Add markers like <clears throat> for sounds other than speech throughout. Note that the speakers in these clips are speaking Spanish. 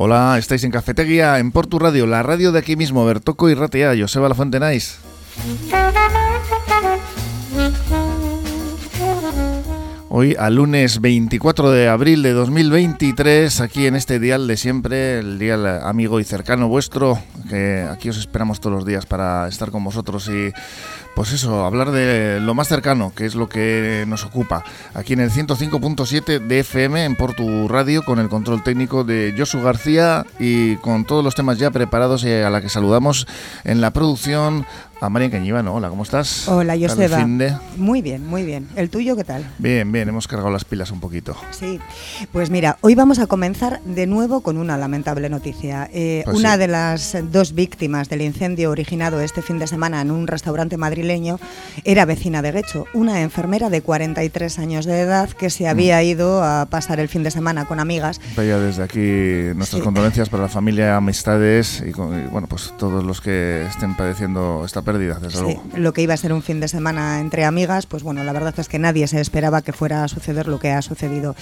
Hola, estáis en Cafetería, en Portu Radio, la radio de aquí mismo, Bertoco y Ratea, Joseba La Fuente Nice. Hoy, al lunes 24 de abril de 2023, aquí en este dial de siempre, el dial amigo y cercano vuestro, que aquí os esperamos todos los días para estar con vosotros y pues eso, hablar de lo más cercano, que es lo que nos ocupa. Aquí en el 105.7 de FM, en Portu Radio, con el control técnico de Josu García y con todos los temas ya preparados y a la que saludamos en la producción a María Cañivano. Hola, ¿cómo estás? Hola, Joseba. Muy bien, muy bien. ¿El tuyo qué tal? Bien, bien, hemos cargado las pilas un poquito. Sí, pues mira, hoy vamos a comenzar de nuevo con una lamentable noticia. Eh, pues una de las dos víctimas del incendio originado este fin de semana en un restaurante madrileño era vecina de Guecho, una enfermera de 43 años de edad que se había mm. ido a pasar el fin de semana con amigas. Vaya desde aquí nuestras condolencias para la familia, amistades y, y, bueno, pues todos los que estén padeciendo esta sí, Lo que iba a ser un fin de semana entre amigas, pues bueno, la verdad es que nadie se esperaba que fuera a suceder lo que ha sucedido.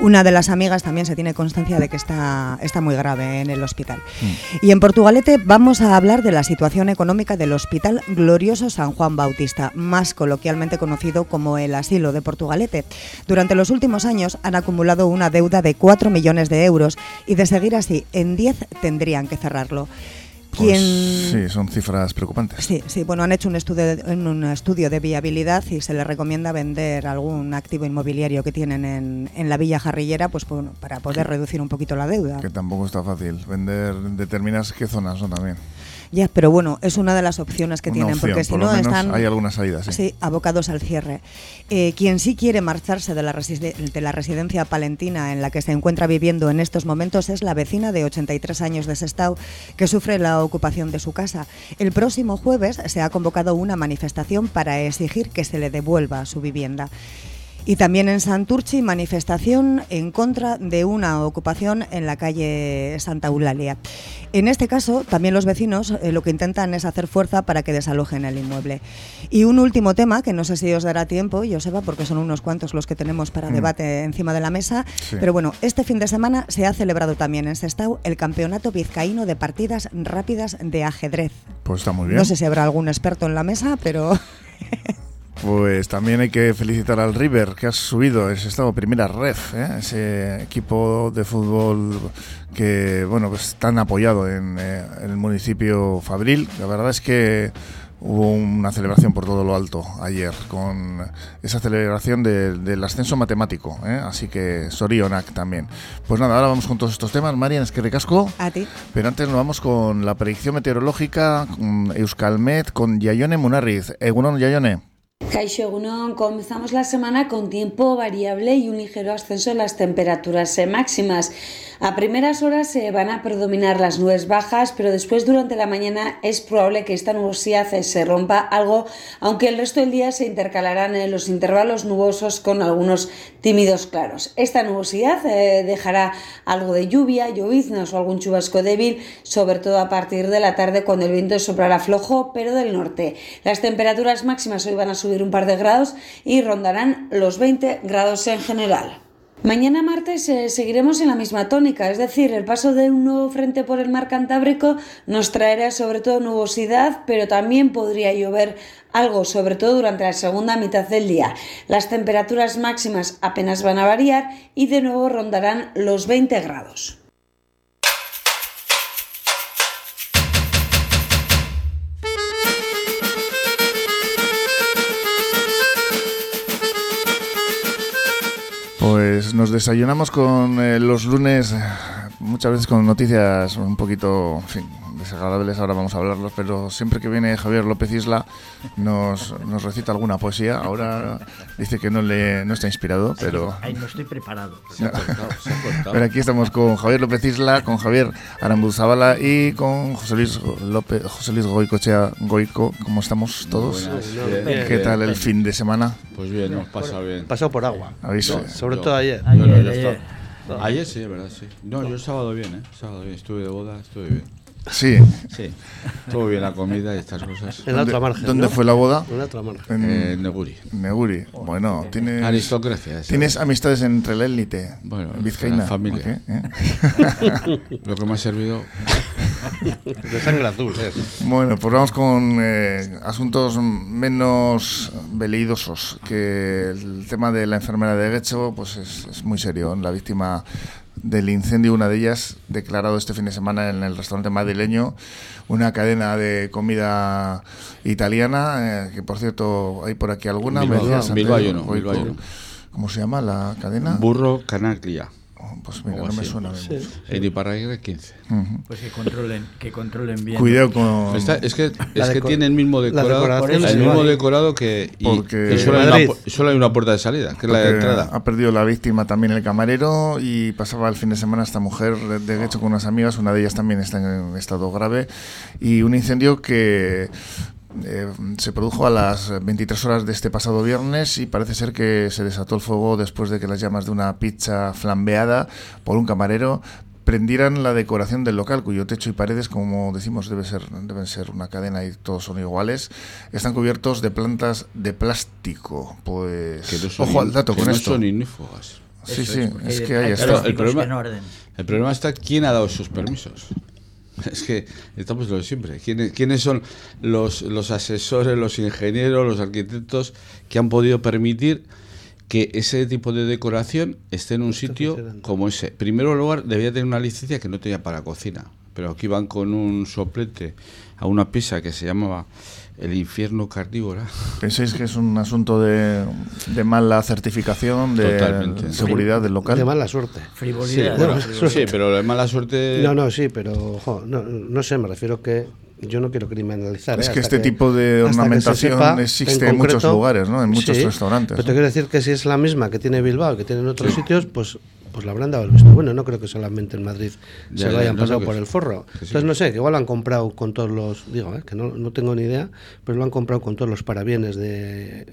Una de las amigas también se tiene constancia de que está, está muy grave en el hospital. Mm. Y en Portugalete vamos a hablar de la situación económica del Hospital Glorioso San Juan Bautista, más coloquialmente conocido como el Asilo de Portugalete. Durante los últimos años han acumulado una deuda de 4 millones de euros y de seguir así, en 10 tendrían que cerrarlo. Pues sí, son cifras preocupantes. Sí, sí, bueno, han hecho un estudio, de, un estudio de viabilidad y se les recomienda vender algún activo inmobiliario que tienen en, en la Villa Jarrillera pues para poder reducir un poquito la deuda. Que tampoco está fácil. Vender determinadas qué zonas son también. Ya, pero bueno, es una de las opciones que tienen, porque si no están hay algunas salidas, sí. abocados al cierre. Eh, quien sí quiere marcharse de la, de la residencia palentina en la que se encuentra viviendo en estos momentos es la vecina de 83 años de Sestao, que sufre la ocupación de su casa. El próximo jueves se ha convocado una manifestación para exigir que se le devuelva su vivienda. Y también en Santurchi, manifestación en contra de una ocupación en la calle Santa Eulalia. En este caso, también los vecinos eh, lo que intentan es hacer fuerza para que desalojen el inmueble. Y un último tema, que no sé si os dará tiempo, Joseba, porque son unos cuantos los que tenemos para mm. debate encima de la mesa, pero bueno, este fin de semana se ha celebrado también en Sestao el Campeonato Vizcaíno de Partidas Rápidas de Ajedrez. Pues está muy bien. No sé si habrá algún experto en la mesa, pero... <laughs> Pues también hay que felicitar al River, que ha subido ese estado primera red, ¿eh? ese equipo de fútbol que, bueno, pues tan apoyado en, eh, en, el municipio Fabril. La verdad es que hubo una celebración por todo lo alto ayer, con esa celebración del ascenso matemático, ¿eh? así que Sorionac también. Pues nada, ahora vamos con todos estos temas. Marian, es que recasco. A ti. Pero antes nos vamos con la predicción meteorológica, con Euskalmet, con Yayone Munarriz. Egunon, Yayone. Caixo comenzamos la semana con tiempo variable y un ligero ascenso en las temperaturas máximas. A primeras horas se van a predominar las nubes bajas, pero después durante la mañana es probable que esta nubosidad se rompa algo, aunque el resto del día se intercalarán en los intervalos nubosos con algunos tímidos claros. Esta nubosidad eh, dejará algo de lluvia, lloviznas o algún chubasco débil, sobre todo a partir de la tarde cuando el viento soplará flojo, pero del norte. Las temperaturas máximas hoy van a subir un par de grados y rondarán los 20 grados en general. Mañana martes eh, seguiremos en la misma tónica, es decir, el paso de un nuevo frente por el mar Cantábrico nos traerá sobre todo nubosidad, pero también podría llover algo, sobre todo durante la segunda mitad del día. Las temperaturas máximas apenas van a variar y de nuevo rondarán los 20 grados. Pues nos desayunamos con eh, los lunes, muchas veces con noticias un poquito, desagradables, ahora vamos a hablarlos, pero siempre que viene Javier López Isla nos, nos recita alguna poesía. Ahora dice que no le no está inspirado, pero. Ay, no estoy preparado. <laughs> pero aquí estamos con Javier López Isla, con Javier Arambuzabala y con José Luis López, José Luis Goicochea Goico. ¿Cómo estamos todos? ¿Qué tal el fin de semana? Pues bien, nos pasa bien. Pasó por agua. Sobre todo ayer. Ayer, ayer. Ayer sí, verdad, sí. No, yo el sábado bien, ¿eh? Sábado bien, estuve de boda, estuve bien. Sí. Sí. Todo bien la comida y estas cosas. En la otra margen. ¿Dónde fue la boda? En la otra margen. En Eh, Neguri. Neguri. Bueno, tienes, Aristocracia. esa. tienes amistades entre la élite. Bueno, en Vizcaína. la familia. ¿Eh? <laughs> Lo que me ha servido. De sangre azul, ¿eh? Bueno, pues vamos con eh, asuntos menos veleidosos, que el tema de la enfermera de Guecho pues es, es muy serio. La víctima del incendio, una de ellas, declarado este fin de semana en el restaurante madrileño, una cadena de comida italiana, eh, que por cierto hay por aquí alguna. Bilbao, Bilbao. ¿Cómo se llama la cadena? Burro Canaglia. Pues mira, no me suena. a mí mucho. En Iparraguirre 15. Ujú. Pues que controlen, que controlen bien. Cuidado con... Está- es que, es que tiene el mismo decorado. El mismo decorado que. Y, Porque- y solo, hay una, solo hay una puerta de salida, que es la de entrada. Ha perdido la víctima también el camarero y pasaba el fin de semana esta mujer de, de hecho con unas amigas, una de ellas también está en estado grave y un incendio que eh, se produjo a las 23 horas de este pasado viernes y parece ser que se desató el fuego después de que las llamas de una pizza flambeada por un camarero prendieran la decoración del local, cuyo techo y paredes, como decimos, debe ser, deben ser una cadena y todos son iguales, están cubiertos de plantas de plástico. Pues Que no son ojo al dato que con no esto. son. Sí, Eso sí, es hay- que ahí hay está. El problema- que no arden. El problema está quién ha dado esos permisos. <laughs> Es que estamos lo de siempre. ¿Quiénes, quiénes son los, los asesores, los ingenieros, los arquitectos que han podido permitir que ese tipo de decoración esté en un sitio como ese? En primer lugar, debía tener una licencia que no tenía para cocina. Pero aquí van con un soplete a una pieza que se llamaba el infierno carnívora. ¿Pensáis que es un asunto de, de mala certificación, de Totalmente. seguridad del local? De mala suerte. Sí, Frivolidad. bueno, frivolidad. sí, pero de mala suerte. No, no, sí, pero jo, no, no sé, me refiero que yo no quiero criminalizar. Es ¿eh? que este tipo de ornamentación sepa existe en en muchos lugares, ¿no? En muchos Sí, restaurantes, Pero te quiero decir que si es la misma que tiene Bilbao, que tiene en otros sitios, pues pues le habrán dado el visto bueno. No creo que solamente en Madrid Ya, se lo ya, hayan pasado no, por el forro. Sí. Entonces no sé, que igual lo han comprado con todos los, digo, ¿eh? que no, no tengo ni idea, pero lo han comprado con todos los parabienes de,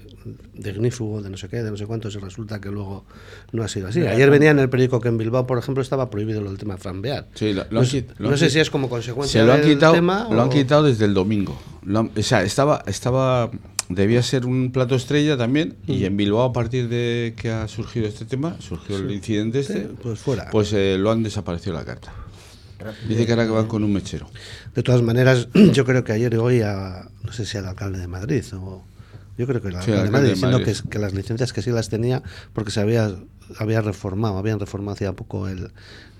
de ignífugo, de no sé qué, de no sé cuántos, y resulta que luego no ha sido así. Ayer venía en el periódico que en Bilbao, por ejemplo, estaba prohibido lo del tema flambear. Sí, lo- lo no han lo no sé si es como consecuencia Se lo han del quitado, tema lo han quitado desde el domingo. O sea, estaba, estaba, debía ser un plato estrella también. Y en Bilbao, a partir de que ha surgido este tema, surgió el incidente este, Sí, pues fuera. pues eh, lo han desaparecido la carta. Dice que ahora que van con un mechero. De todas maneras, <clears throat> yo creo que ayer oí a, no sé si al alcalde de Madrid o yo creo que el Sí, de Madrid de diciendo que, que las licencias que sí las tenía porque se había había reformado, habían reformado hacía poco el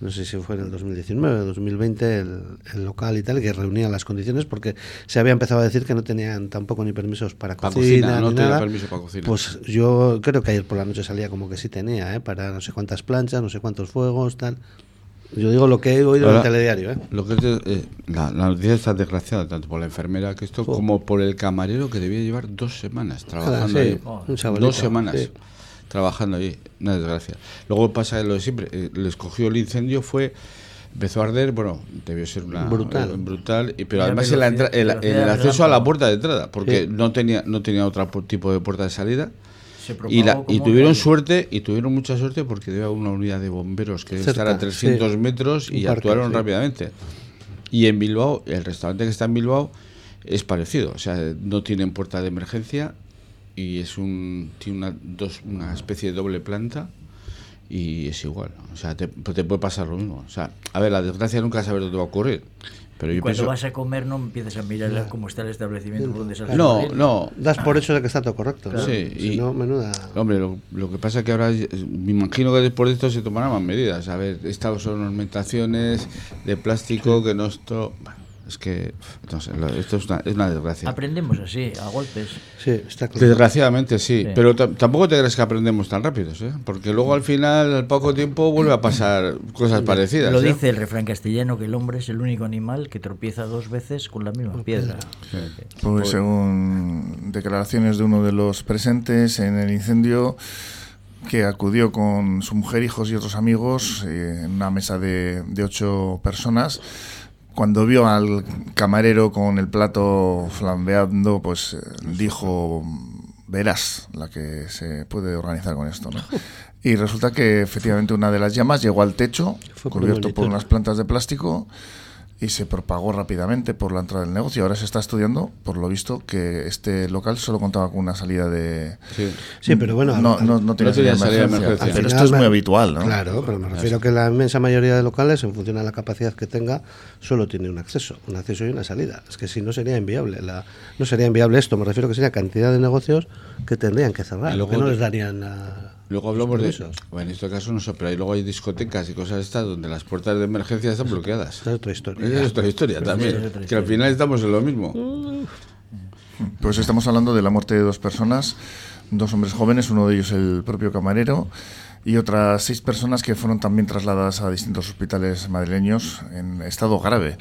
no sé si fue en el 2019 o 2020 el, el local y tal que reunía las condiciones porque se había empezado a decir que no tenían tampoco ni permisos para Para cocina, cocina, no ni nada. permiso para cocina. Pues yo creo que ayer por la noche salía como que sí tenía, ¿eh? para no sé cuántas planchas, no sé cuántos fuegos, tal. Yo digo lo que he oído en el telediario, ¿eh? Lo que es eh, la, la noticia está desgraciada tanto por la enfermera que esto como por el camarero que debía llevar dos semanas trabajando Ah, sí, ahí. dos semanas sí. trabajando allí, una desgracia. Luego pasa lo de siempre, eh, les cogió el incendio, fue empezó a arder, bueno, debió ser una Brutal. eh, brutal, y, pero además en, la entra- el acceso a la puerta de entrada, porque Sí. no tenía no tenía otro tipo de puerta de salida. Se Y, la, y tuvieron suerte y tuvieron mucha suerte porque debe haber una unidad de bomberos que debe estar a 300 sí. metros y parque, actuaron sí. rápidamente. Y en Bilbao, el restaurante que está en Bilbao es parecido, o sea, no tienen puerta de emergencia y es un tiene una, dos, una especie de doble planta y es igual, o sea, te, te puede pasar lo mismo. O sea, a ver, la desgracia nunca sabes dónde va a ocurrir, pero yo Cuando pienso... vas a comer no empieces a mirar cómo está el establecimiento por donde sales No, corriendo. no, Das por hecho de que está todo correcto. ¿no? Sí, Si y- no, menuda. Hombre, lo, lo que pasa es que ahora, me imagino que después de esto se tomarán más medidas. A ver, estas son ornamentaciones de plástico que no esto... bueno, es que, no sé, lo- esto es una, es una desgracia. Aprendemos así, a golpes. Sí, está claro. Desgraciadamente sí, Sí. pero ta- tampoco te crees que aprendemos tan rápidos, ¿eh? Porque luego al final, al poco tiempo, vuelve a pasar cosas parecidas. Lo ¿eh? dice el refrán castellano que el hombre es el único animal que tropieza dos veces con la misma piedra. Pues según declaraciones de uno de los presentes en el incendio, que acudió con su mujer, hijos y otros amigos eh, en una mesa de, de ocho personas, cuando vio al camarero con el plato flambeando, pues eh, dijo, verás la que se puede organizar con esto, ¿no? <laughs> Y resulta que efectivamente una de las llamas llegó al techo, Fue cubierto por unas plantas de plástico, y se propagó rápidamente por la entrada del negocio. Ahora se está estudiando, por lo visto, que este local solo contaba con una salida de... Sí. Sí, pero bueno, no, al- no, no tiene salida de emergencia. emergencia. Pero al esto es muy habitual, ¿no? Claro, pero me refiero que la inmensa mayoría de locales, en función de la capacidad que tenga, solo tiene un acceso, un acceso y una salida. Es que si no sería inviable, la, no sería inviable esto. Me refiero que sería cantidad de negocios que tendrían que cerrar, luego que no les darían a, Luego hablamos de... permisos. Bueno, en este caso no sé, pero ahí luego hay discotecas y cosas estas donde las puertas de emergencia están bloqueadas. Esta es otra historia. Esa es otra historia también. es otra Que al final estamos en lo mismo. Pues estamos hablando de la muerte de dos personas, dos hombres jóvenes, uno de ellos el propio camarero, y otras seis personas que fueron también trasladadas a distintos hospitales madrileños en estado grave.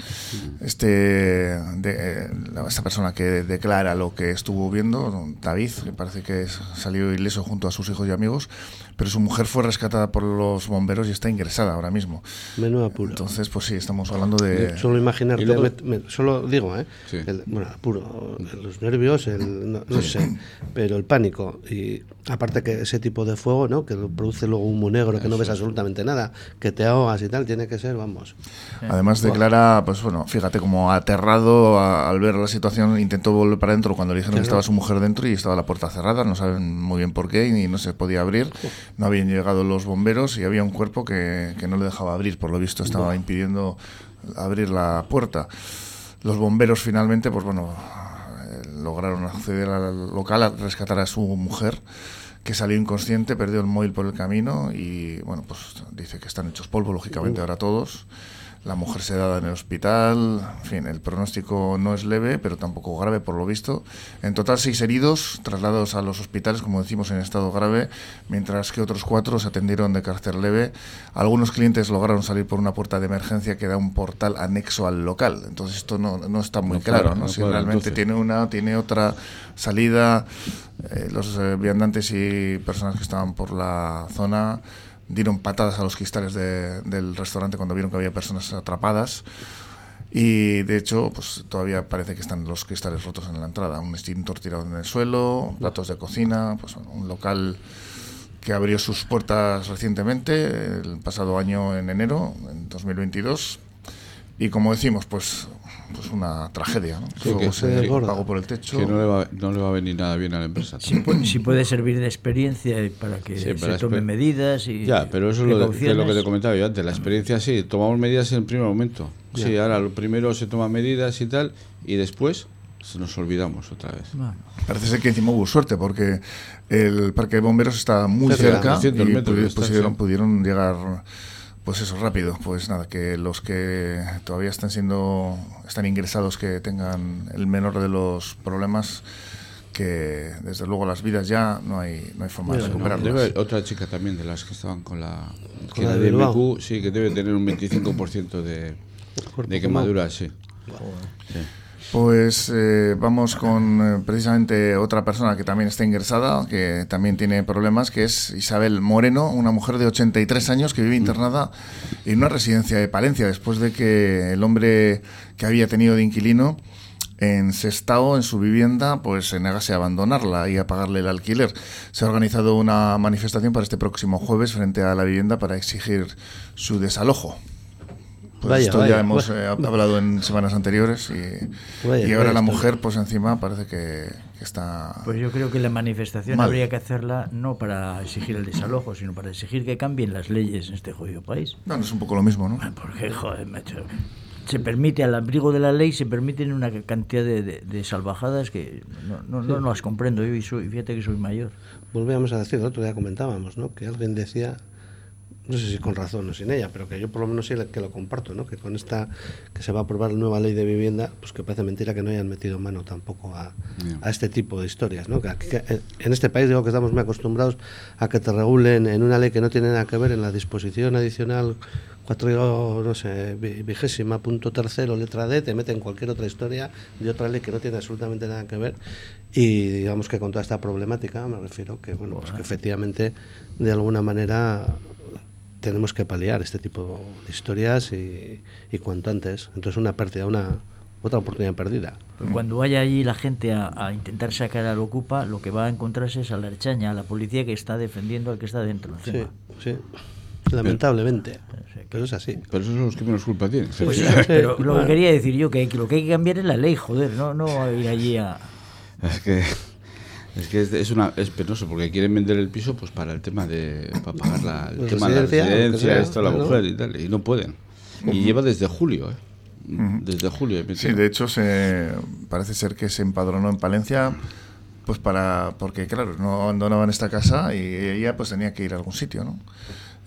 Este, de, eh, esta persona que declara lo que estuvo viendo, David, que parece que salió ileso junto a sus hijos y amigos, pero su mujer fue rescatada por los bomberos y está ingresada ahora mismo. Menudo apuro. Entonces, pues sí, estamos hablando de... Solo imaginarte, Y luego- me- me- solo digo, ¿eh? Sí. El- bueno, apuro, los nervios, el, no, no sé, pero el pánico y aparte que ese tipo de fuego, ¿no? Que produce luego humo negro, que no ves absolutamente nada, que te ahogas y tal, tiene que ser, vamos. Además declara, pues bueno, fíjate, como aterrado a- al ver la situación, intentó volver para adentro cuando le dijeron que estaba su mujer dentro y estaba la puerta cerrada, no saben muy bien por qué y no se podía abrir, no habían llegado los bomberos y había un cuerpo que, que no le dejaba abrir, por lo visto estaba impidiendo abrir la puerta. Los bomberos finalmente, pues bueno, eh, lograron acceder al local a rescatar a su mujer que salió inconsciente, perdió el móvil por el camino y bueno, pues dice que están hechos polvo, lógicamente ahora todos. La mujer sedada en el hospital, en fin, el pronóstico no es leve, pero tampoco grave por lo visto. En total seis heridos trasladados a los hospitales, como decimos, en estado grave, mientras que otros cuatro se atendieron de carácter leve. Algunos clientes lograron salir por una puerta de emergencia que da un portal anexo al local. Entonces esto no, no está muy No claro, ¿no? no si realmente entonces. tiene una, tiene otra salida. Eh, los eh, viandantes y personas que estaban por la zona dieron patadas a los cristales de- del restaurante cuando vieron que había personas atrapadas. Y de hecho, pues todavía parece que están los cristales rotos en la entrada. Un extintor tirado en el suelo, platos de cocina, pues un local que abrió sus puertas recientemente, el pasado año en enero, en 2022. Y como decimos, pues, pues una tragedia. ¿no? Sí, que- se apagó por el techo. Que no le, va, no le va a venir nada bien a la empresa. Si, pu- si puede servir de experiencia para que Sí, se tomen medidas y Ya, pero eso es lo, de- que es lo que te comentaba yo antes. La experiencia sí, tomamos medidas en el primer momento. Sí, ahora lo primero se toman medidas y tal, y después se nos olvidamos otra vez. Bueno, Parece ser que encima hubo suerte porque el parque de bomberos está muy Cerca, cerca, 200 y metros pudi- está, pudieron, sí. pudieron llegar pues eso rápido pues nada que los que todavía están siendo están ingresados que tengan el menor de los problemas que desde luego las vidas ya no hay no hay forma de Mira, no, recuperarlas Debe haber otra chica también de las que estaban con la, que la de. MQ, sí, que debe tener un 25% de, de quemadura, sí. Sí. Pues eh, vamos con eh, precisamente otra persona que también está ingresada, que también tiene problemas, que es Isabel Moreno, una mujer de 83 años que vive internada en una residencia de Palencia después de que el hombre que había tenido de inquilino en Sestao, en su vivienda, pues se negase a abandonarla y a pagarle el alquiler. Se ha organizado una manifestación para este próximo jueves frente a la vivienda para exigir su desalojo. Pues Vaya, esto vaya, ya hemos vaya. eh, hablado en semanas anteriores y, Vaya, y ahora vaya la mujer, pues encima parece que, que está... Pues yo creo que la manifestación Mal. habría que hacerla no para exigir el desalojo, sino para exigir que cambien las leyes en este jodido país. Bueno, es un poco lo mismo, ¿no? Porque, joder, macho, se permite, al abrigo de la ley, se permiten una cantidad de, de- de salvajadas que no, no, no, no las comprendo yo y soy, fíjate que soy mayor. Volvíamos a decir, el otro día comentábamos, ¿no? Que alguien decía, no sé si con razón o sin ella, pero que yo por lo menos sí que lo comparto, ¿no? Que con esta, que se va a aprobar la nueva ley de vivienda, pues que parece mentira que no hayan metido mano tampoco a, a este tipo de historias, ¿no? Que, que en- este país digo que estamos muy acostumbrados a que te regulen en una ley que no tiene nada que ver en la disposición adicional cuatro, no sé, vi- vigésima punto tercero, letra D, te meten cualquier otra historia de otra ley que no tiene absolutamente nada que ver. Y digamos que con toda esta problemática me refiero que, bueno, pues que efectivamente de alguna manera tenemos que paliar este tipo de historias y, y cuanto antes. Entonces una pérdida, una otra oportunidad perdida. Cuando vaya allí la gente a, a intentar sacar al ocupa, lo que va a encontrarse es a la archaña, a la policía que está defendiendo al que está dentro. Sí, encima. sí. Lamentablemente. Pero es así. Pero esos son los que menos culpa tienen. Pues Sí, sí, pero lo que quería decir yo, que, que lo que hay que cambiar es la ley, joder, no, no ir allí a... Es que es que es, es una es penoso porque quieren vender el piso pues para el tema de para pagar la, el La tema de la residencia, esto la mujer y tal y no pueden. Y lleva desde julio, ¿eh? Desde julio. Sí, de hecho se parece ser que se empadronó en Palencia pues para porque claro, no abandonaban esta casa y ella pues tenía que ir a algún sitio, ¿no?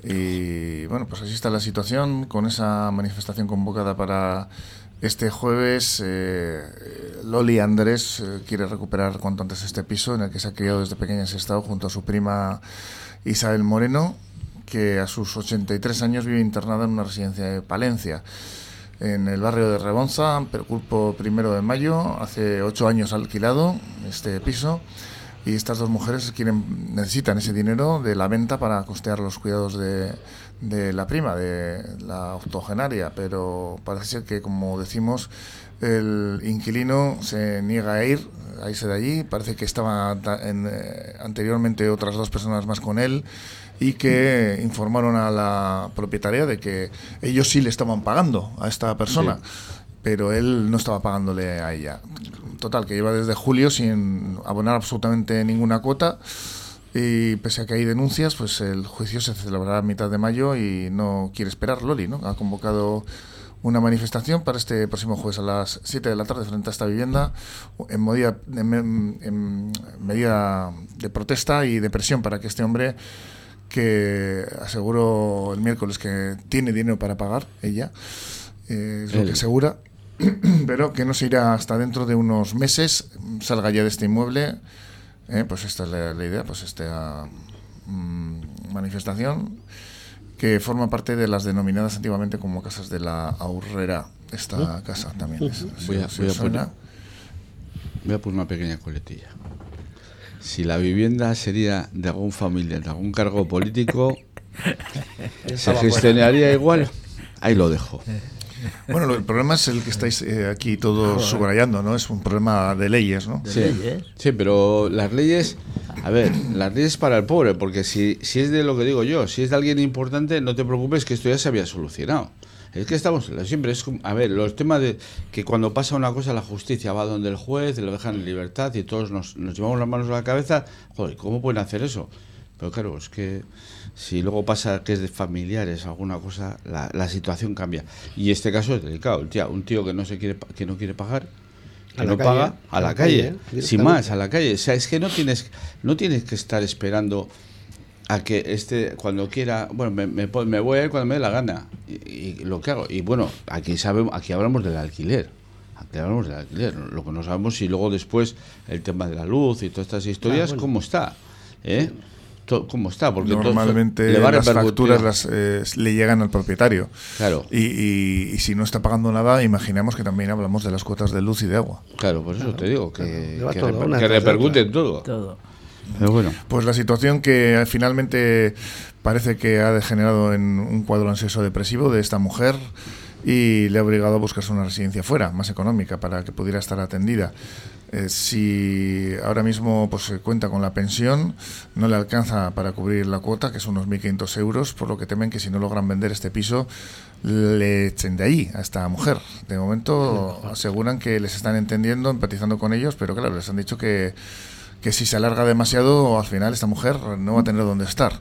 Y bueno, pues así está la situación con esa manifestación convocada para este jueves. eh, Loli Andrés eh, quiere recuperar cuanto antes este piso en el que se ha criado desde pequeña en estado junto a su prima Isabel Moreno, que a sus 83 años vive internada en una residencia de Palencia en el barrio de Rebonza, Perculpo primero de mayo, hace ocho años alquilado este piso y estas dos mujeres quieren necesitan ese dinero de la venta para costear los cuidados de, de la prima, de la octogenaria, pero parece ser que como decimos el inquilino se niega a ir, a irse de allí, parece que estaban anteriormente otras dos personas más con él y que informaron a la propietaria de que ellos sí le estaban pagando a esta persona, pero él no estaba pagándole a ella. Total, que lleva desde julio sin abonar absolutamente ninguna cuota y pese a que hay denuncias, pues el juicio se celebrará a mitad de mayo y no quiere esperar Loli, ¿no? Ha convocado una manifestación para este próximo jueves a las 7 de la tarde frente a esta vivienda en medida, en, en medida de protesta y de presión para que este hombre que aseguró el miércoles que tiene dinero para pagar, ella, eh, es lo que asegura, <clears throat> pero que no se irá hasta dentro de unos meses, salga ya de este inmueble, eh, pues esta es la, la idea, pues esta mm, manifestación que forma parte de las denominadas antiguamente como casas de la ahorrera, esta casa también. es- Voy a- si voy a poner- Voy a poner una pequeña coletilla. Si la vivienda sería de algún familiar, de algún cargo político, <laughs> se gestionaría igual. Ahí lo dejo. <laughs> Bueno, lo- el problema es el que estáis eh, aquí todos subrayando, ¿no? Es un problema de leyes, ¿no? de Sí, leyes. sí, pero las leyes, a ver, las leyes para el pobre, porque si, si es de lo que digo yo, si es de alguien importante, no te preocupes que esto ya se había solucionado. Es que estamos, siempre es, a ver, los temas de que cuando pasa una cosa la justicia va donde el juez, lo dejan en libertad y todos nos, nos llevamos las manos a la cabeza, joder, ¿cómo pueden hacer eso? Pero claro, es que si luego pasa que es de familiares alguna cosa, la, la situación cambia. Y este caso es delicado, el tío, un tío que no se quiere que no quiere pagar, que A no calle, paga, a la calle, sin más, a la calle. O sea, es que no tienes, no tienes que estar esperando a que este, cuando quiera, bueno, me, me, me voy a ir cuando me dé la gana. Y, y lo que hago. Y bueno, aquí sabemos, aquí hablamos del alquiler. Aquí hablamos del alquiler. Lo que no sabemos si luego después el tema de la luz y todas estas historias, Ah, bueno. ¿cómo está? ¿Eh? ¿Cómo está? Porque Normalmente le va a las facturas las, eh, le llegan al propietario. Claro. Y, y- y si no está pagando nada, imaginamos que también hablamos de las cuotas de luz y de agua. Claro, por eso te digo que, Le va que, todo, que repercute en todo. Todo. Pero bueno. Pues la situación que finalmente parece que ha degenerado en un cuadro ansioso depresivo de esta mujer y le ha obligado a buscarse una residencia fuera, más económica, para que pudiera estar atendida. Eh, si ahora mismo pues se cuenta con la pensión, no le alcanza para cubrir la cuota, que son unos 1.500 euros, por lo que temen que si no logran vender este piso, le echen de ahí a esta mujer. De momento aseguran que les están entendiendo, empatizando con ellos, pero claro, les han dicho que que si se alarga demasiado, al final esta mujer no va a tener dónde estar,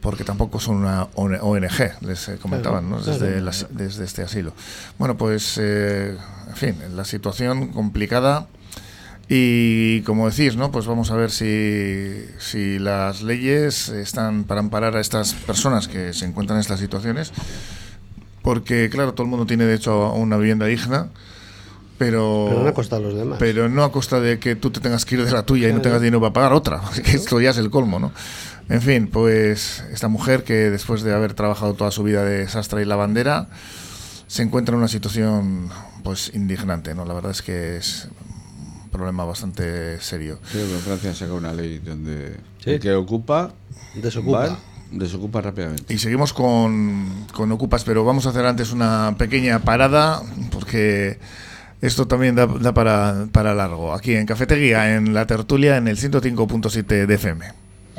porque tampoco son una ONG, les eh, comentaban, ¿no? Desde, asi- desde este asilo. Bueno, pues, eh, en fin, la situación complicada. Y como decís, ¿no? Pues vamos a ver si, si las leyes están para amparar a estas personas que se encuentran en estas situaciones. Porque, claro, todo el mundo tiene derecho a una vivienda digna, pero, Pero no a costa de los demás. pero no a costa de que tú te tengas que ir de la tuya y no tengas dinero para pagar otra, <laughs> que esto ya es el colmo, ¿no? En fin, pues esta mujer que después de haber trabajado toda su vida de sastra y lavandera se encuentra en una situación pues indignante, ¿no? La verdad es que es un problema bastante serio. Sí, pero Francia saca una ley donde Sí. el que ocupa, Desocupa. va, desocupa rápidamente. Y seguimos con, con Ocupas, pero vamos a hacer antes una pequeña parada porque esto también da, da para, para largo. Aquí en Cafetería, en la tertulia, en el 105.7 de FM.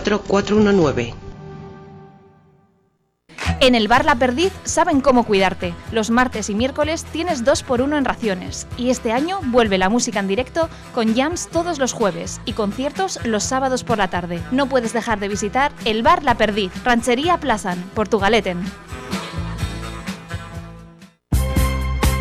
419. En el bar La Perdiz saben cómo cuidarte. Los martes y miércoles tienes 2 por 1 en raciones. Y este año vuelve la música en directo con jams todos los jueves y conciertos los sábados por la tarde. No puedes dejar de visitar el bar La Perdiz, Ranchería Plazan, Portugaleten.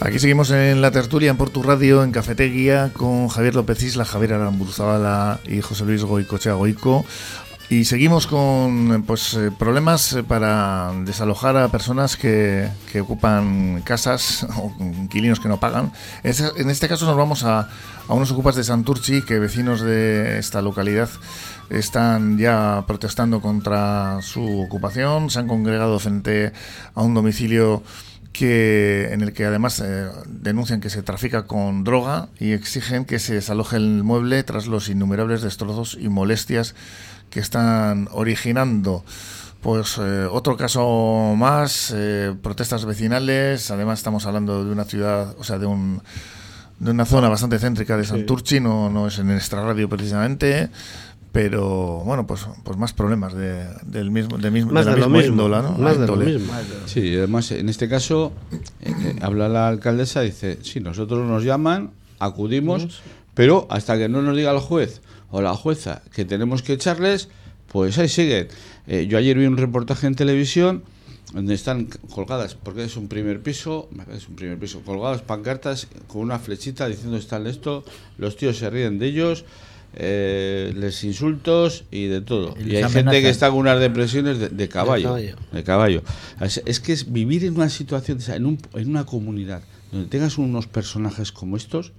Aquí seguimos en la tertulia en Portu Radio, en Cafeteguía, con Javier López Isla, Javier Aramburzábala y José Luis Goicochea Goico. Y seguimos con pues eh, problemas eh, para desalojar a personas que, que ocupan casas <laughs> o inquilinos que no pagan. En este caso nos vamos a, a unos ocupas de Santurchi que vecinos de esta localidad están ya protestando contra su ocupación. Se han congregado frente a un domicilio que en el que además eh, denuncian que se trafica con droga y exigen que se desaloje el mueble tras los innumerables destrozos y molestias que están originando. Pues eh, otro caso más, eh, protestas vecinales, además estamos hablando de una ciudad, o sea, de un de una zona bastante céntrica de Santurchi, no, no es en nuestra radio precisamente, pero bueno, pues pues más problemas de, del mismo, del mismo, Más de la de lo misma mismo, índole, ¿no? más de lo mismo. Sí, además en este caso eh, eh, habla la alcaldesa, dice, sí, nosotros nos llaman, acudimos, pero hasta que no nos diga el juez o la jueza que tenemos que echarles, pues ahí siguen. Eh, yo ayer vi un reportaje en televisión donde están colgadas, porque es un primer piso, es un primer piso, colgadas pancartas con una flechita diciendo están esto, los tíos se ríen de ellos, eh, les insultos y de todo. Y hay gente amenazan. que está con unas depresiones de, de caballo. caballo. De caballo. Es, es que es vivir en una situación, en, un- en una comunidad donde tengas unos personajes como estos,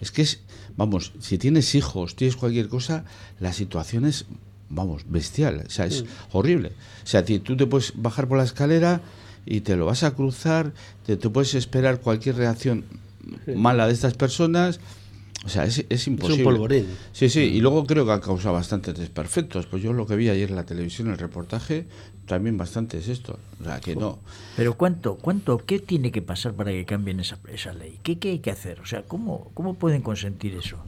es que es, vamos, si tienes hijos, tienes cualquier cosa, la situación es, vamos, bestial, o sea, es horrible. O sea, ti- tú te puedes bajar por la escalera y te lo vas a cruzar, te, te puedes esperar cualquier reacción mala de estas personas. O sea, es, es imposible. polvorín. Sí, sí, y luego creo que ha causado bastantes desperfectos. Pues yo lo que vi ayer en la televisión, el reportaje, también bastante es esto. O sea, que no. Pero ¿cuánto, cuánto, qué tiene que pasar para que cambien esa, esa ley? ¿Qué, ¿Qué hay que hacer? O sea, ¿cómo, ¿cómo pueden consentir eso?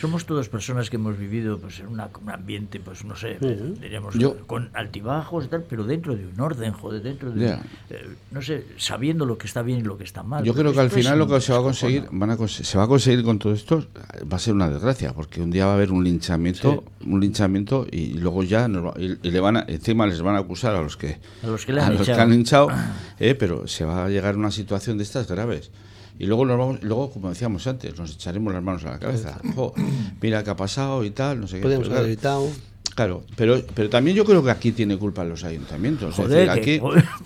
Somos todas personas que hemos vivido pues, en una- un ambiente, pues no sé, diríamos, Yo- con altibajos y tal, pero dentro de un orden, joder, dentro de, Ya. eh, no sé, sabiendo lo que está bien y lo que está mal. Yo creo que al final lo que se va a conseguir, van a se va a conseguir con todo esto, va a ser una desgracia, porque un día va a haber un linchamiento, un linchamiento y luego ya nos va- y, y le van a, encima les van a acusar a los que A los que le a han los que han linchado, <clears throat> eh, pero se va a llegar a una situación de estas graves. Y luego nos vamos, luego como decíamos antes, nos echaremos las manos a la cabeza. Jo, mira qué ha pasado y tal, no sé qué. Podemos haber evitado. Claro, pero, pero también yo creo que aquí tiene culpa los ayuntamientos. Es decir, aquí,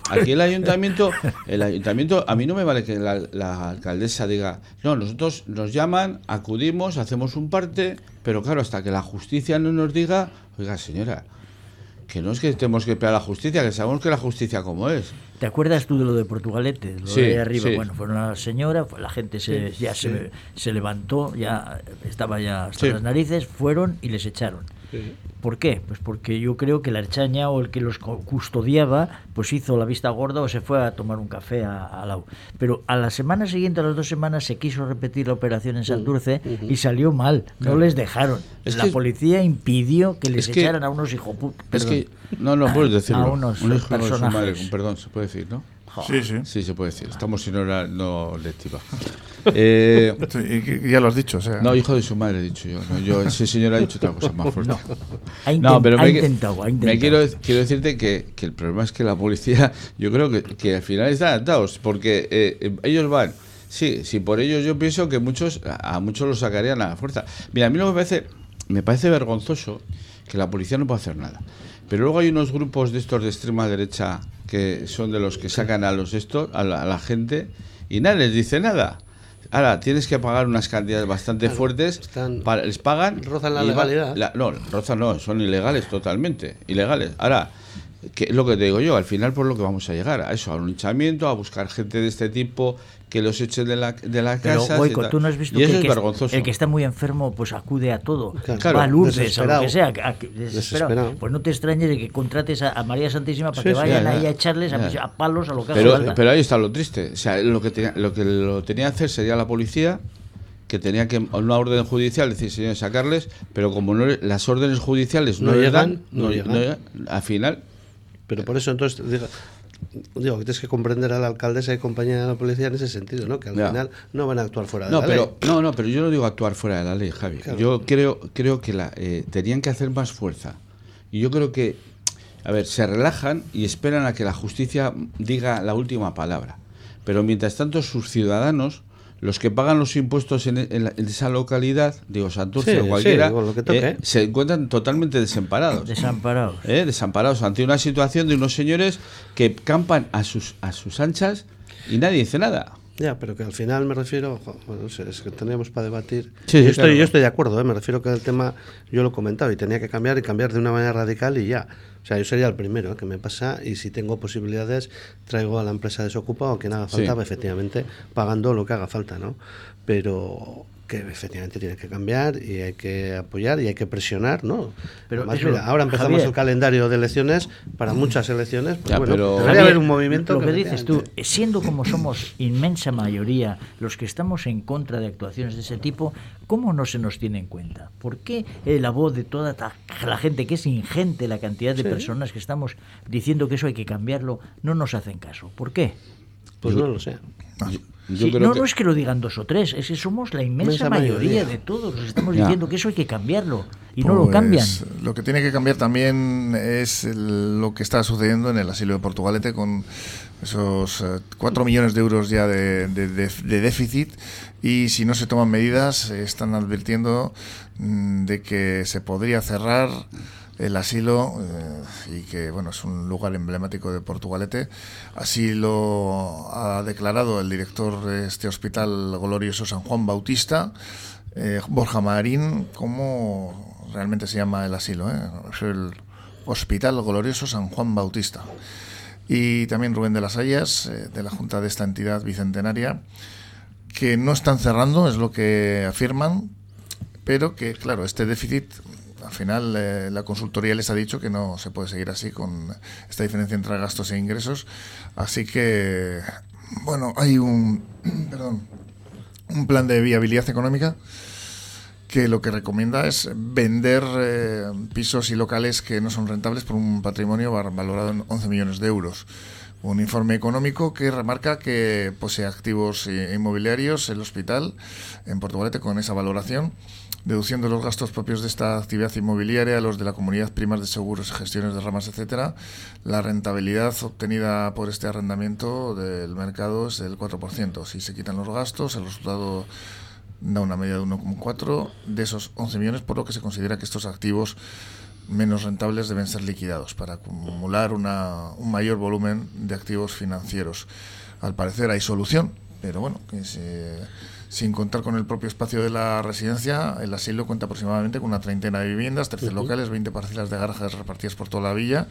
aquí el ayuntamiento, el ayuntamiento, a mí no me vale que la, la alcaldesa diga, no, nosotros nos llaman, acudimos, hacemos un parte, pero claro, hasta que la justicia no nos diga, oiga señora, que no es que tenemos que esperar a la justicia, que sabemos que la justicia como es. ¿Te acuerdas tú de lo de Portugalete? Lo Sí, de arriba. sí. Bueno, fue una señora, fue- la gente se, ya Se, se levantó, ya estaba ya hasta las narices, fueron y les echaron. ¿Por qué? Pues porque yo creo que la archaña o el que los custodiaba, pues hizo la vista gorda o se fue a tomar un café a- lado. Pero a la semana siguiente, a las dos semanas, se quiso repetir la operación en Santurce y salió mal. No les dejaron. Es la que- policía impidió que les que- echaran a unos hijos Es que, no, no puedes decirlo. A unos Un hijo de su personajes. madre, perdón, se puede decir, ¿no? Sí, sí. Sí, se puede decir. Estamos sin hora no lectiva. <laughs> Eh, ya lo has dicho, o sea. no, hijo de su madre, he dicho yo. No, yo ese señor ha dicho otra cosa más <laughs> fuerte. Ha inten- ha me- intentado, ha me intentado. quiero, quiero decirte que, que el problema es que la policía, <laughs> yo creo que, que al final están atados, porque eh, eh, ellos van. Sí, sí, por ellos yo pienso que muchos a a muchos los sacarían a la fuerza. Mira, a mí lo que me parece, me parece vergonzoso que la policía no pueda hacer nada. Pero luego hay unos grupos de estos de extrema derecha que son de los que sacan a los estos, a la, a la gente, y nadie les dice nada. Ahora, tienes que pagar unas cantidades bastante Claro, fuertes, están- para- les pagan... rozan la legalidad. la- no, rozan no, son ilegales totalmente, ilegales. Ahora, que es lo que te digo yo, al final por lo que vamos a llegar, a eso, a un hinchamiento, a buscar gente de este tipo que los echen de la, de la Pero, casa. Goico, tal. tú no has visto y que, eso el es que, vergonzoso. el que está muy enfermo pues acude a todo. Claro, Va a Lourdes, a lo que sea. a- a- desesperado. Desesperado. Pues no te extrañes de que contrates a, a María Santísima para Sí, que sí, vayan ya, ya. ahí a echarles a, palos a lo que haga pero, pero ahí está lo triste. O sea, lo que, tenía, lo que lo tenía que hacer sería la policía, que tenía que, una orden judicial, decir, señores, sacarles, pero como no, las órdenes judiciales no, No llegan, llegan, no llegan. llegan, al final Pero por eso entonces digo, que tienes que comprender a la alcaldesa y compañía de la policía en ese sentido, ¿no? Que al Ya. final no van a actuar fuera de No, la pero, ley. no, no, pero yo no digo actuar fuera de la ley, Javi. Claro. Yo creo, creo que la, eh, tenían que hacer más fuerza. Y yo creo que, a ver, se relajan y esperan a que la justicia diga la última palabra. Pero mientras tanto, sus ciudadanos, los que pagan los impuestos en, en la- en esa localidad, digo Santurce Sí, o cualquiera, sí, con lo que toque. eh, se encuentran totalmente desamparados. Desamparados. ¿eh? desamparados ante una situación de unos señores que campan a sus, a sus anchas y nadie dice nada. Ya, pero que al final me refiero, bueno, es que teníamos para debatir. Sí, sí, yo, estoy, claro. yo estoy de acuerdo, ¿eh? me refiero que el tema, yo lo he comentado y tenía que cambiar y cambiar de una manera radical y ya. O sea, yo sería el primero ¿eh? que me pasa y si tengo posibilidades traigo a la empresa desocupada o quien haga falta, Sí. efectivamente, pagando lo que haga falta, ¿no? Pero que efectivamente tiene que cambiar y hay que apoyar y hay que presionar, ¿no? Pero Además, eso, mira, ahora empezamos Javier. el calendario de elecciones para muchas elecciones, pues Ya, bueno, pero- debería Javier, haber un movimiento Lo que dices tú, siendo como somos inmensa mayoría los que estamos en contra de actuaciones de ese tipo, ¿cómo no se nos tiene en cuenta? ¿Por qué eh, la voz de toda ta- la gente, que es ingente la cantidad de personas que estamos diciendo que eso hay que cambiarlo, no nos hacen caso? ¿Por qué? Pues no lo sé. Yo, yo Sí, creo no, que- no es que lo digan dos o tres, es que somos la inmensa mayoría, mayoría. de todos. Estamos Ya. diciendo que eso hay que cambiarlo y no lo Pues, cambian. Lo que tiene que cambiar también es el- lo que está sucediendo en el asilo de Portugalete con esos 4 millones de euros ya de, de- de- de déficit y si no se toman medidas eh, están advirtiendo mm, de que se podría cerrar el asilo eh, y que bueno es un lugar emblemático de Portugalete así lo ha declarado el director de este hospital glorioso San Juan Bautista eh, Borja Marín cómo realmente se llama el asilo ¿eh? el Hospital Glorioso San Juan Bautista y también Rubén de las Hayas eh, de la Junta de esta entidad bicentenaria que no están cerrando es lo que afirman pero que, claro, este déficit, al final eh, la consultoría les ha dicho que no se puede seguir así con esta diferencia entre gastos e ingresos. Así que, bueno, hay un, <clears throat> perdón, un plan de viabilidad económica que lo que recomienda es vender eh, pisos y locales que no son rentables por un patrimonio val- valorado en 11 millones de euros. Un informe económico que remarca que posee activos eh, inmobiliarios el hospital en Portugalete con esa valoración, deduciendo los gastos propios de esta actividad inmobiliaria, los de la comunidad, primas de seguros, gestiones de ramas, etcétera. La rentabilidad obtenida por este arrendamiento del mercado es del 4%. Si se quitan los gastos, el resultado da una media de 1,4 de esos 11 millones, por lo que se considera que estos activos menos rentables deben ser liquidados para acumular una, un mayor volumen de activos financieros. Al parecer hay solución, pero bueno, que se- sin contar con el propio espacio de la residencia, el asilo cuenta aproximadamente con una treintena de viviendas, 13 locales, 20 parcelas de garajes repartidas por toda la villa.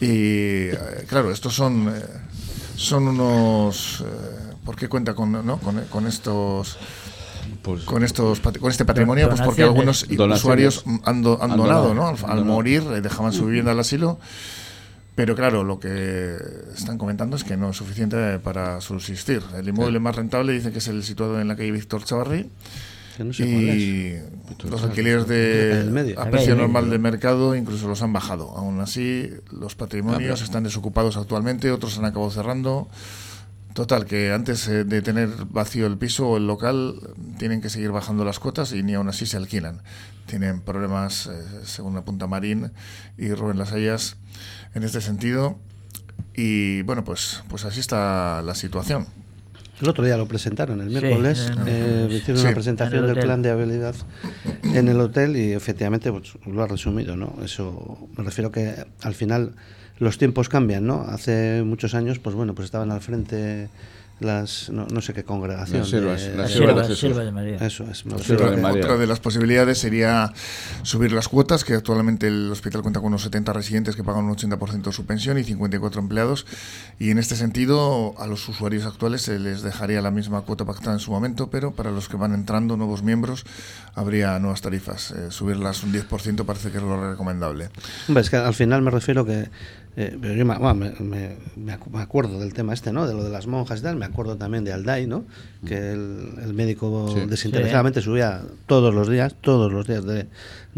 Y eh, claro, estos son, eh, son unos... eh, ¿Por qué cuenta con, no? con, con estos Pues- con estos pat- con este patrimonio pues porque algunos usuarios han, do- han Han donado, donado. ¿no? Al, Han al donado. morir dejaban su vivienda al asilo pero claro lo que están comentando es que no es suficiente para subsistir. El inmueble más rentable dicen que es el situado en la calle Víctor Chavarri. No sé y los alquileres de a precio normal de mercado incluso los han bajado. Aún así, los patrimonios están desocupados actualmente, otros han acabado cerrando. Total, que antes eh, de tener vacío el piso o el local, tienen que seguir bajando las cuotas y ni aún así se alquilan. Tienen problemas, eh, según apunta Marín y Rubén Lasallas, en este sentido. Y bueno, pues, pues así está la situación. El otro día lo presentaron, el miércoles, eh, hicieron una presentación del plan de habilidad en el hotel y efectivamente pues, lo ha resumido, ¿no? Eso me refiero que al final los tiempos cambian, ¿no? Hace muchos años, pues bueno, pues estaban al frente las no, sé qué congregación. La Sierva de, María. Eso es. Otra de las posibilidades sería subir las cuotas, que actualmente el hospital cuenta con unos 70 residentes que pagan un 80% de su pensión y 54 empleados. Y en este sentido, a los usuarios actuales se les dejaría la misma cuota pactada en su momento, pero para los que van entrando, nuevos miembros, habría nuevas tarifas. Eh, subirlas un 10% parece que es lo recomendable. es que al final me refiero que eh, pero yo me, me, acuerdo del tema este, ¿no? De lo de las monjas y tal. Me acuerdo también de Alday, ¿no? Que el, médico desinteresadamente subía todos los días, todos los días de,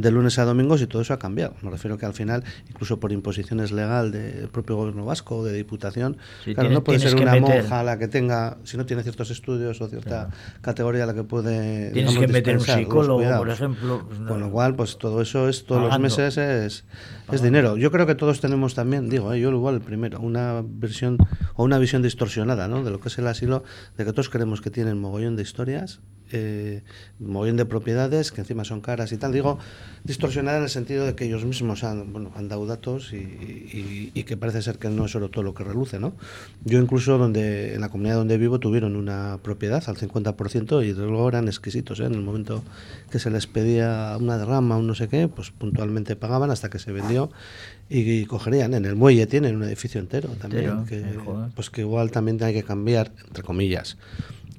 de, lunes a domingos y todo eso ha cambiado. Me refiero que al final, incluso por imposiciones legal del propio gobierno vasco, de diputación, claro, no puede ser una monja la que tenga, si no tiene ciertos estudios o cierta categoría la que puede. Tienes que meter un psicólogo, por ejemplo. Pues Con lo cual, pues todo eso es todos los meses es, es dinero. Yo creo que todos tenemos también digo, ¿eh? yo igual el primero, una versión o una visión distorsionada ¿no? de lo que es el asilo, de que todos creemos que tienen mogollón de historias eh, mogollón de propiedades que encima son caras y tal. Digo, distorsionada en el sentido de que ellos mismos han, bueno, han dado datos y, que parece ser que no es solo todo lo que reluce, ¿no? Yo incluso donde en la comunidad donde vivo tuvieron una propiedad al 50% y luego eran exquisitos, ¿eh? En el momento que se les pedía una derrama, un no sé qué, pues puntualmente pagaban hasta que se vendió y, cogerían. En el muelle tienen un edificio entero también, que, pues que igual también hay que cambiar, entre comillas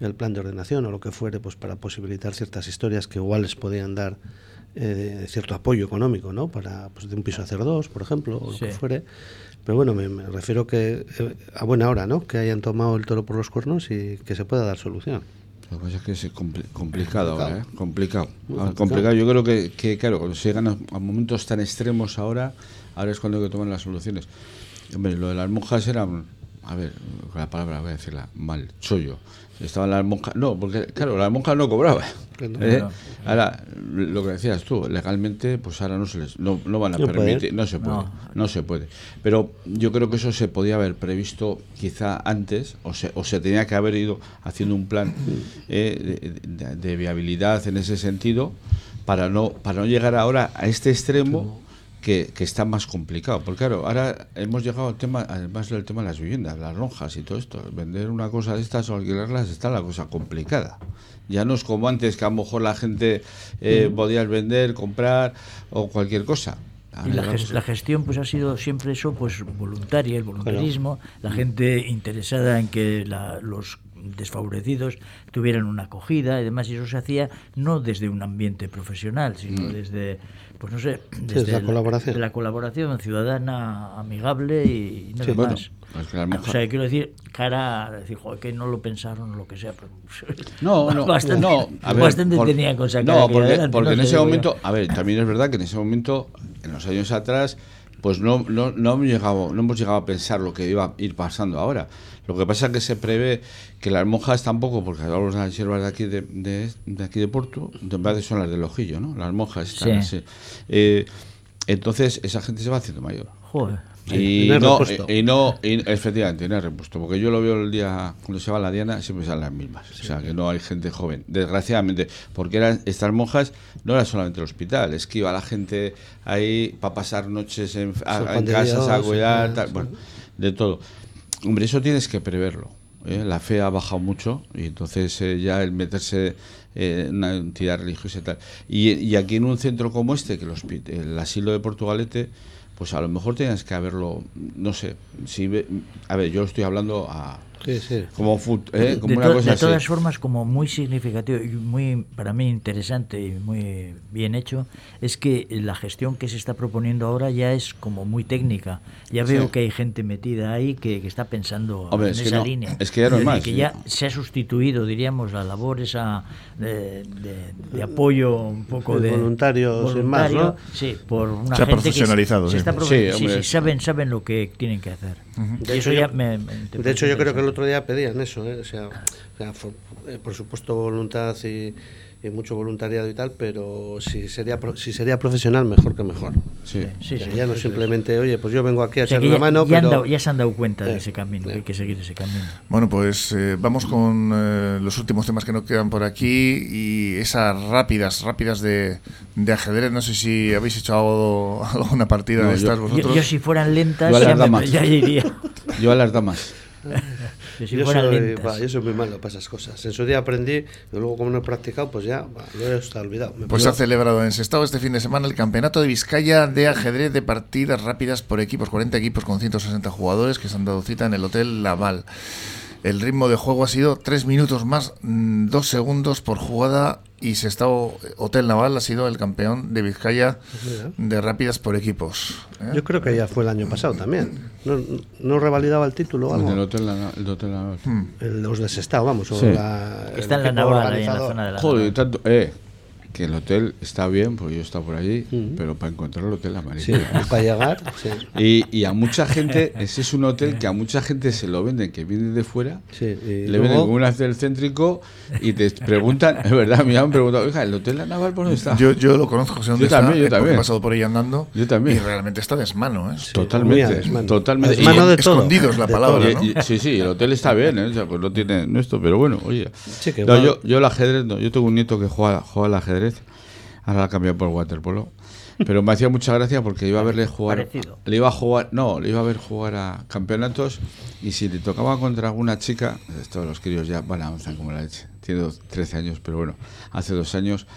el plan de ordenación o lo que fuere, pues para posibilitar ciertas historias que igual les podían dar eh, cierto apoyo económico, ¿no? Para pues, de un piso hacer dos, por ejemplo, o lo que fuere. Pero bueno, me, refiero que eh, a buena hora, ¿no? Que hayan tomado el toro por los cuernos y que se pueda dar solución. Lo que pasa es que es complicado, complicado. ¿eh? Complicado. Ah, complicado. Yo creo que, que, claro, cuando se llegan a, momentos tan extremos ahora, ahora es cuando hay que tomar las soluciones. Hombre, lo de las monjas era, a ver, la palabra voy a decirla mal, chollo. Estaban las monjas. No, porque, claro, las monjas no cobraban. ¿eh? Ahora, lo que decías tú, legalmente, pues ahora no se les. No, van a permitir. No se puede. No. se puede. Pero yo creo que eso se podía haber previsto quizá antes, o se, o se tenía que haber ido haciendo un plan eh, de, viabilidad en ese sentido para no, para no llegar ahora a este extremo que, está más complicado. Porque claro, ahora hemos llegado al tema, además del tema de las viviendas, las lonjas y todo esto. Vender una cosa de estas o alquilarlas está la cosa complicada. Ya no es como antes, que a lo mejor la gente eh, mm. podía vender, comprar o cualquier cosa. Y la, gestión pues ha sido siempre eso, pues voluntaria, el voluntarismo, la gente interesada en que los desfavorecidos tuvieran una acogida y demás, y eso se hacía no desde un ambiente profesional, sino mm. desde pues no sé, desde la, colaboración. la colaboración ciudadana amigable y no más. Pues o sea, quiero decir, cara decir, joder, que no lo pensaron o lo que sea. Pero, <laughs> no, no, <laughs> bastante, no. A ver, bastante tenía con No, porque, porque en ese momento, a ver, también es verdad que en ese momento, en los años atrás, pues no, no, no, hemos llegado, no hemos llegado a pensar lo que iba a ir pasando ahora. Lo que pasa es que se prevé que las monjas tampoco, porque hablamos de las siervas de aquí de, de, aquí de Porto, de verdad son las del Ojillo, ¿no? Las monjas están así. Eh, entonces esa gente se va haciendo mayor. Joder. Y, no, y, no, efectivamente, no hay repuesto, porque yo lo veo el día cuando se va la Diana, siempre salen las mismas. O sea, que no hay gente joven, desgraciadamente, porque eran estas monjas no era solamente el hospital, es que iba la gente ahí para pasar noches en, casas a cuidar, tal, bueno, de todo. Hombre, eso tienes que preverlo. ¿eh? La fe ha bajado mucho y entonces eh, ya el meterse en una entidad religiosa y tal. Y, aquí en un centro como este, que el, asilo de Portugalete, pues a lo mejor tienes que haberlo, no sé, si a ver, yo estoy hablando a, Sí, sí. Como, fut- eh, como de, una to- cosa de así. todas formas, como muy significativo y muy para mí interesante y muy bien hecho, es que la gestión que se está proponiendo ahora ya es como muy técnica. Ya veo Sí. que hay gente metida ahí que, que está pensando Hombre, en es que esa no, línea. es que ya no es más, que sí. ya se ha sustituido, diríamos, la labor esa de, de- de apoyo un poco De de voluntarios en más, voluntario, ¿no? Sí, por una Se ha gente que profesionalizado, se sí. está Sí, saben, saben lo que tienen que hacer. De Y hecho, eso ya yo- me- me- De hecho, yo creo que. Otro día pedían eso, ¿eh? o sea, o sea, fo- eh, por supuesto voluntad y, y mucho voluntariado y tal, pero si sería pro- si sería profesional, mejor que mejor. Sí. Sí, O sea, sí, ya no sí, simplemente, oye, pues yo vengo aquí a O sea, echar una ya, mano, ya han pero... dado- ya se han dado cuenta de Eh, ese camino, que eh. hay que seguir ese camino. Bueno, pues eh, vamos con eh, los últimos temas que nos quedan por aquí y esas rápidas, rápidas de, de ajedrez. No sé si habéis hecho algo- alguna partida No, de estas Yo, vosotros. yo si fueran lentas Yo a las ya, me- damas. ya iría. Yo a las damas. <laughs> Yo si yo, fueran soy, lentas. va, yo soy muy malo para esas cosas. En su día aprendí, y luego como no he practicado, pues ya, va, lo he olvidado. Me Pues se ha celebrado en Sestao este fin de semana el Campeonato de Vizcaya de ajedrez de partidas rápidas por equipos, 40 equipos con 160 jugadores que se han dado cita en el Hotel Laval. El ritmo de juego ha sido 3 minutos más 2 segundos por jugada y Sestao Hotel Naval ha sido el campeón de Vizcaya de rápidas por equipos. ¿eh? Yo creo que ya fue el año pasado también. ¿No, no revalidaba el título o El del algo? hotel, la- el hotel Naval. El- los de Sestao, vamos. Sí. la- Está en la naval, ahí en la zona de la Joder, tanto, eh, que el hotel está bien, porque yo he estado por allí, pero para encontrar el hotel amarillo. Sí, y para llegar, sí. <laughs> Y, y a mucha gente, ese es un hotel que a mucha gente se lo venden, que viene de fuera, Sí, le venden como un hotel céntrico y te preguntan, <laughs> es verdad, a mí me han preguntado, oiga, ¿el hotel La Naval por dónde está? Yo, yo lo conozco, sé dónde Yo está, también, yo eh, también. he pasado por ahí andando. Yo también. Y realmente está desmano, ¿eh? totalmente, desmano. totalmente. Desmano de todo. escondido es la De palabra, todo. ¿no? y- y- sí, sí, el hotel está bien, ¿eh? O sea, pues no tiene esto, pero bueno, oye. Sí, que No, yo, yo el ajedrez, no, yo tengo un nieto que juega, juega al ajedrez, ahora la ha cambiado por waterpolo, pero me hacía mucha gracia porque iba a verle jugar, Parecido. le iba a jugar, no, le iba a ver jugar a campeonatos y si le tocaba contra alguna chica, estos los críos ya van avanzan como la leche, tiene dos- 13 años, pero bueno, hace dos años,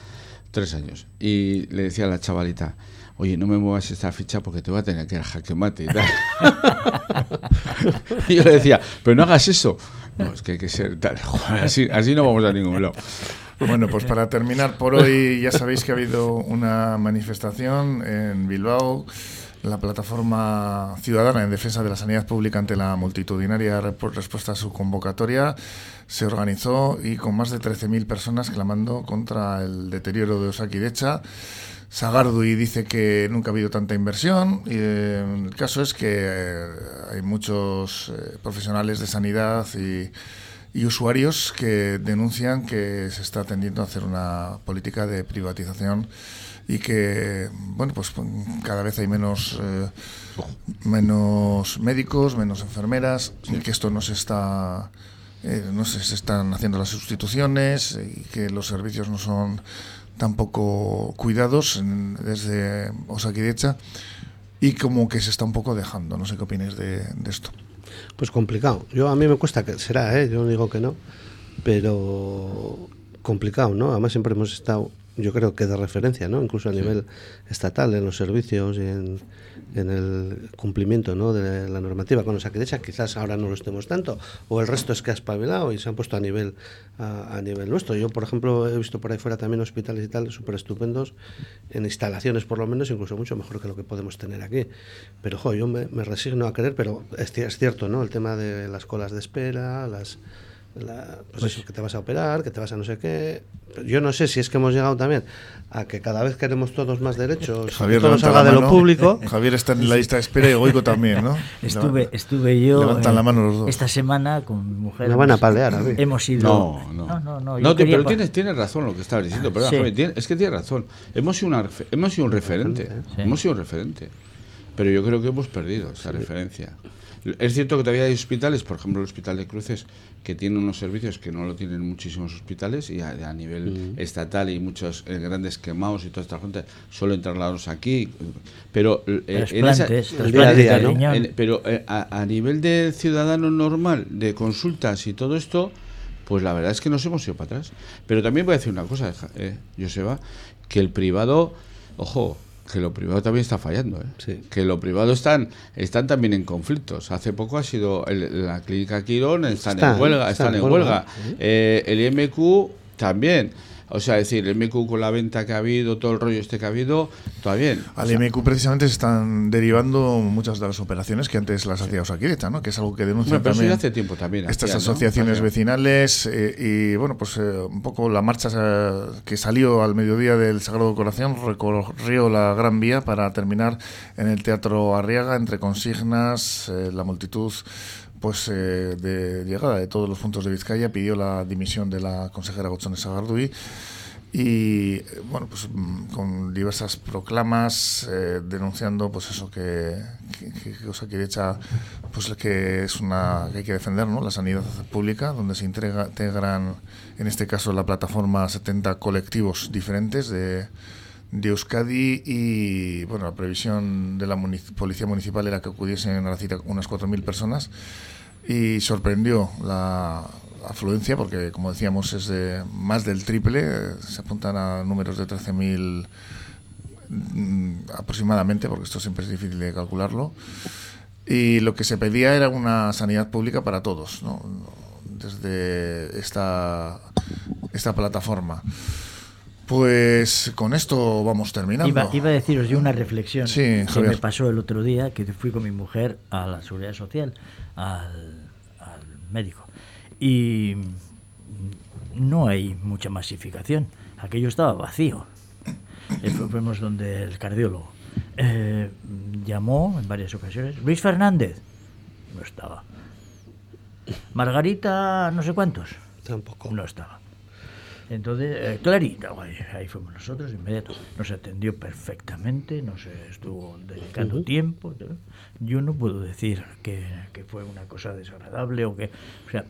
tres años, y le decía a la chavalita, Oye, no me muevas esta ficha porque te voy a tener que dar jaque mate y tal. <laughs> y yo le decía, pero no hagas eso. No, es que hay que ser tal. <laughs> Así, así no vamos a ningún lado. Bueno, pues para terminar por hoy, ya sabéis que ha habido una manifestación en Bilbao, la plataforma ciudadana en defensa de la sanidad pública ante la multitudinaria respuesta a su convocatoria. Se organizó y con más de 13.000 personas clamando contra el deterioro de Osakidecha. Sagardui dice que nunca ha habido tanta inversión. Y, eh, el caso es que eh, hay muchos eh, profesionales de sanidad y, y usuarios que denuncian que se está tendiendo a hacer una política de privatización y que bueno pues cada vez hay menos eh, menos médicos menos enfermeras y que esto no se está eh, no se, se están haciendo las sustituciones y que los servicios no son tampoco cuidados en- desde Osakidecha y como que se está un poco dejando. No sé qué opináis de, de esto Pues complicado. Yo a mí me cuesta que será, ¿eh? yo no digo que no, pero complicado, ¿no? Además siempre hemos estado, yo creo que de referencia, ¿no? Incluso a nivel estatal en los servicios y en, en el cumplimiento, ¿no? De la normativa con los Aquidecha, quizás ahora no lo estemos tanto, o el resto es que ha espabilado y se han puesto a nivel a, a nivel nuestro. Yo, por ejemplo, he visto por ahí fuera también hospitales y tal súper estupendos en instalaciones, por lo menos, incluso mucho mejor que lo que podemos tener aquí. Pero, jo, yo me, me resigno a creer, pero es, es cierto, ¿no? El tema de las colas de espera, las la- pues eso, que te vas a operar, que te vas a no sé qué. Yo no sé si es que hemos llegado también a que cada vez queremos todos más derechos, Javier que todo salga de lo público. <laughs> Javier está en la lista de espera y Goico también ¿no? Estuve, estuve yo Levantan eh, la mano los dos. esta semana con mi mujer. Me van a hemos- palear a mí. Hemos ido. No, no. No, no, no, No, pero tienes, tienes razón lo que estabas diciendo. Pero Sí. es que tienes razón. Hemos sido, una, refe- hemos sido un referente. Sí. Hemos sido un referente. Pero yo creo que hemos perdido esa referencia. Es cierto que todavía hay hospitales, por ejemplo el Hospital de Cruces, que tiene unos servicios que no lo tienen muchísimos hospitales y a, a nivel estatal y muchos eh, grandes quemados y toda esta gente suelen trasladarlos aquí. Pero, eh, en esa- Trasplantes, el día a pero eh, a, a nivel de ciudadano normal, de consultas y todo esto, pues la verdad es que nos hemos ido para atrás. Pero también voy a decir una cosa, eh, Joseba, que el privado, ojo, que lo privado también está fallando, ¿eh? Sí. que lo privado están están también en conflictos. Hace poco ha sido el- la clínica Quirón están, Están, en huelga, están están, en huelga. Eh, el IMQ también. O sea, decir, el IMQ con la venta que ha habido, todo el rollo este que ha habido, todavía bien. Al IMQ precisamente se están derivando muchas de las operaciones que antes las hacía Osakidecha, ¿no? que es algo que denuncian Bueno, pero también hace tiempo también. estas asociaciones vecinales eh, y bueno, pues eh, un poco la marcha eh, que salió al mediodía del Sagrado Corazón recorrió la Gran Vía para terminar en el Teatro Arriaga entre consignas, eh, la multitud pues eh, de llegada de todos los puntos de Vizcaya pidió la dimisión de la consejera Gotzone Sagardui y bueno pues mm, con diversas proclamas eh, denunciando pues eso que, que, que- que Osakidetza, pues que es una que hay que defender ¿no? la sanidad pública donde se integra- integran en este caso la plataforma 70 colectivos diferentes de de Euskadi y bueno la previsión de la policía municipal era que acudiesen a la cita unas 4.000 personas y sorprendió la afluencia porque como decíamos es de más del triple. Se apuntan a números de 13.000 mm, aproximadamente porque esto siempre es difícil de calcularlo. Y lo que se pedía era una sanidad pública para todos ¿no? desde esta esta plataforma. Pues con esto vamos terminando. Iba, iba a deciros yo una reflexión Sí, que me pasó el otro día, que fui con mi mujer a la seguridad social, al, al médico. Y no hay mucha masificación. Aquello estaba vacío. Eh, fu- Fuimos donde el cardiólogo. Eh, llamó en varias ocasiones. Luis Fernández. No estaba. Margarita, no sé cuántos. Tampoco. No estaba. Entonces, eh, Clarita, ahí, ahí fuimos nosotros, inmediato. Nos atendió perfectamente, nos estuvo dedicando tiempo. Yo no puedo decir que, que fue una cosa desagradable o que, o sea,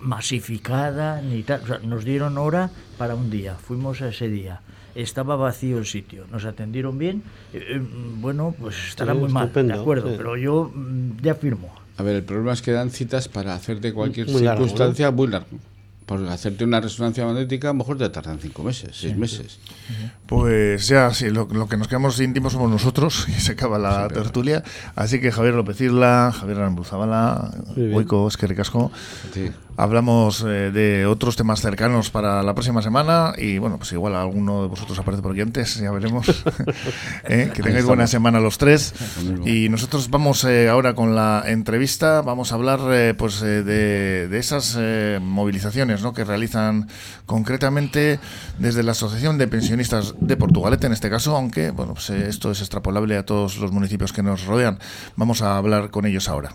masificada ni tal. O sea, nos dieron hora para un día, fuimos a ese día. Estaba vacío el sitio, nos atendieron bien. eh, eh, bueno, pues estará Sí, muy mal, de acuerdo, sí. pero yo mm, ya firmo. A ver, el problema es que dan citas para hacerte cualquier Muy largo, circunstancia muy largo. Por hacerte una resonancia magnética, a lo mejor te tardan cinco meses, seis meses. Pues ya, sí, lo, lo que nos quedamos íntimos somos nosotros <laughs> y se acaba la tertulia. Así que Javier López Isla, Javier Arambuzabala. Huico, Esquerri Casco, Sí. Hablamos eh, de otros temas cercanos para la próxima semana y bueno, pues igual alguno de vosotros aparece por aquí antes, ya veremos. <laughs> Eh, que tengáis buena semana los tres. Y nosotros vamos eh, ahora con la entrevista, vamos a hablar eh, pues eh, de, de esas eh, movilizaciones ¿no? que realizan concretamente desde la Asociación de Pensionistas de Portugalete, en este caso, aunque bueno, pues, esto es extrapolable a todos los municipios que nos rodean. Vamos a hablar con ellos ahora.